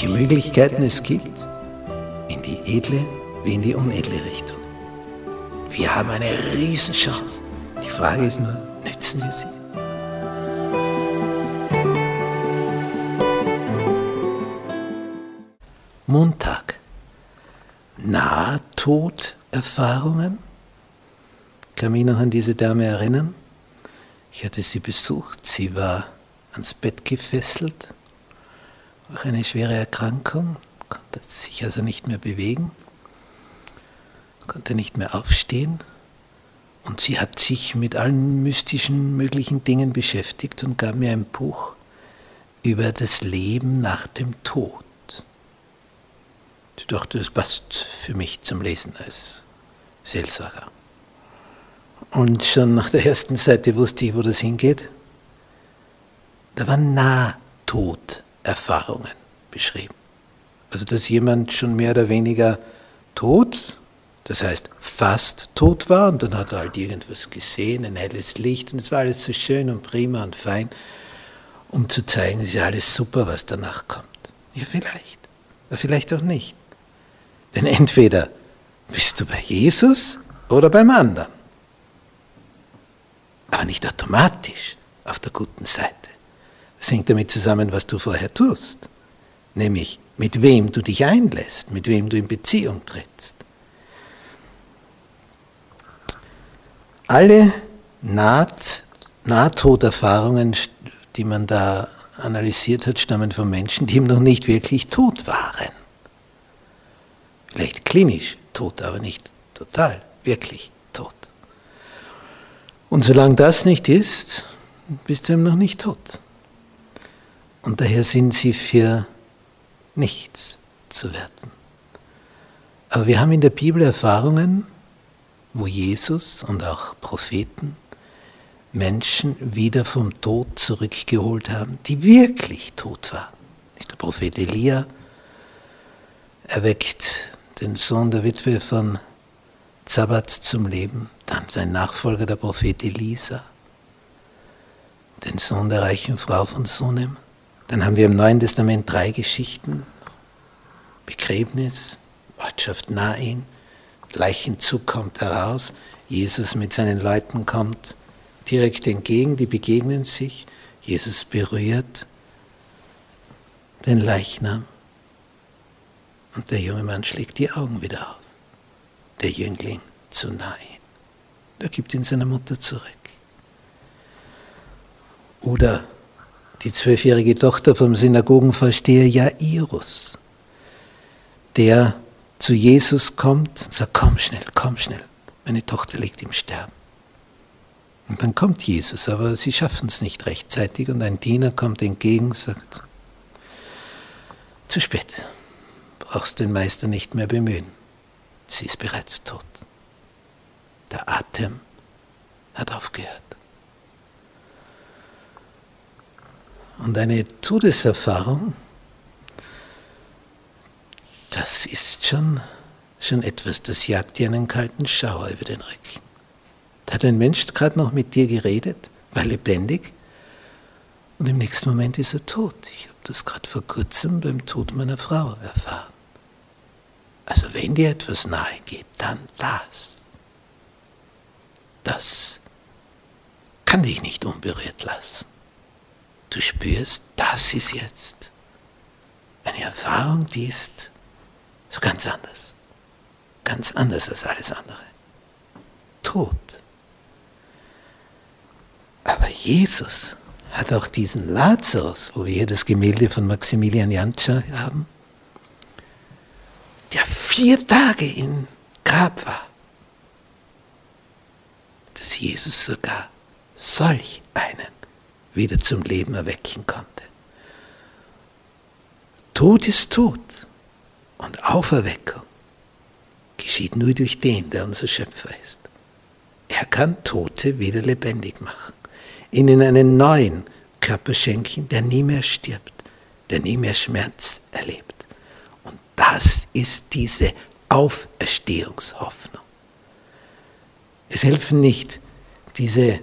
welche Möglichkeiten es gibt, in die edle wie in die unedle Richtung. Wir haben eine Riesenchance. Die Frage ist nur, nützen wir sie? Montag. Nahtoderfahrungen. Kann mich noch an diese Dame erinnern. Ich hatte sie besucht. Sie war ans Bett gefesselt. Auch eine schwere Erkrankung. Konnte sich also nicht mehr bewegen. Konnte nicht mehr aufstehen. Und sie hat sich mit allen mystischen möglichen Dingen beschäftigt und gab mir ein Buch über das Leben nach dem Tod. Ich dachte, es passt für mich zum Lesen als Seelsorger. Und schon nach der ersten Seite wusste ich, wo das hingeht. Da waren Nahtoderfahrungen beschrieben. Also, dass jemand schon mehr oder weniger tot, das heißt fast tot war, und dann hat er halt irgendwas gesehen, ein helles Licht, und es war alles so schön und prima und fein, um zu zeigen, es ist alles super, was danach kommt. Ja, vielleicht, aber vielleicht auch nicht. Denn entweder bist du bei Jesus oder beim anderen. Aber nicht automatisch auf der guten Seite. Das hängt damit zusammen, was du vorher tust. Nämlich mit wem du dich einlässt, mit wem du in Beziehung trittst. Alle Naht, Nahtoderfahrungen, die man da analysiert hat, stammen von Menschen, die eben noch nicht wirklich tot waren. Vielleicht klinisch tot, aber nicht total, wirklich tot. Und solange das nicht ist, bist du eben noch nicht tot. Und daher sind sie für nichts zu werten. Aber wir haben in der Bibel Erfahrungen, wo Jesus und auch Propheten Menschen wieder vom Tod zurückgeholt haben, die wirklich tot waren. Der Prophet Elia erweckt den Sohn der Witwe von Zabbat zum Leben, dann sein Nachfolger, der Prophet Elisa, den Sohn der reichen Frau von Sunem. Dann haben wir im Neuen Testament drei Geschichten. Begräbnis, Ortschaft Nain, Leichenzug kommt heraus, Jesus mit seinen Leuten kommt direkt entgegen, die begegnen sich, Jesus berührt den Leichnam und der junge Mann schlägt die Augen wieder auf. Der Jüngling zu nahe. Er gibt ihn seiner Mutter zurück. Oder die zwölfjährige Tochter vom Synagogenvorsteher Jairus, der zu Jesus kommt und sagt, komm schnell, komm schnell, meine Tochter liegt im Sterben. Und dann kommt Jesus, aber sie schaffen es nicht rechtzeitig und ein Diener kommt entgegen und sagt, zu spät brauchst den Meister nicht mehr bemühen. Sie ist bereits tot. Der Atem hat aufgehört. Und eine Todeserfahrung, das ist schon, schon etwas, das jagt dir einen kalten Schauer über den Rücken. Da hat ein Mensch gerade noch mit dir geredet, war lebendig, und im nächsten Moment ist er tot. Ich habe das gerade vor kurzem beim Tod meiner Frau erfahren. Also wenn dir etwas nahe geht, dann das. Das kann dich nicht unberührt lassen. Du spürst, das ist jetzt eine Erfahrung, die ist so ganz anders. Ganz anders als alles andere. Tod. Aber Jesus hat auch diesen Lazarus, wo wir hier das Gemälde von Maximilian Jantscher haben, der vier Tage im Grab war, dass Jesus sogar solch einen wieder zum Leben erwecken konnte. Tod ist tot, Und Auferweckung geschieht nur durch den, der unser Schöpfer ist. Er kann Tote wieder lebendig machen, ihnen einen neuen Körper schenken, der nie mehr stirbt, der nie mehr Schmerz erlebt. Und das ist diese Auferstehungshoffnung. Es helfen nicht diese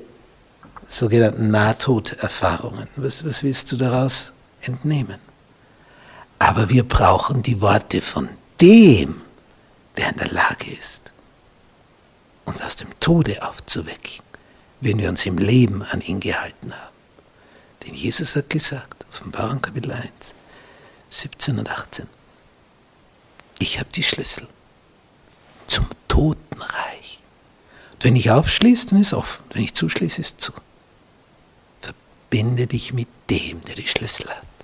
sogenannten Nahtoderfahrungen. Was, was willst du daraus entnehmen? Aber wir brauchen die Worte von dem, der in der Lage ist, uns aus dem Tode aufzuwecken, wenn wir uns im Leben an ihn gehalten haben. Denn Jesus hat gesagt, Offenbarung Kapitel 1, 17 und 18, ich habe die Schlüssel zum Totenreich. Und wenn ich aufschließe, dann ist offen. Wenn ich zuschließe, ist zu. Verbinde dich mit dem, der die Schlüssel hat.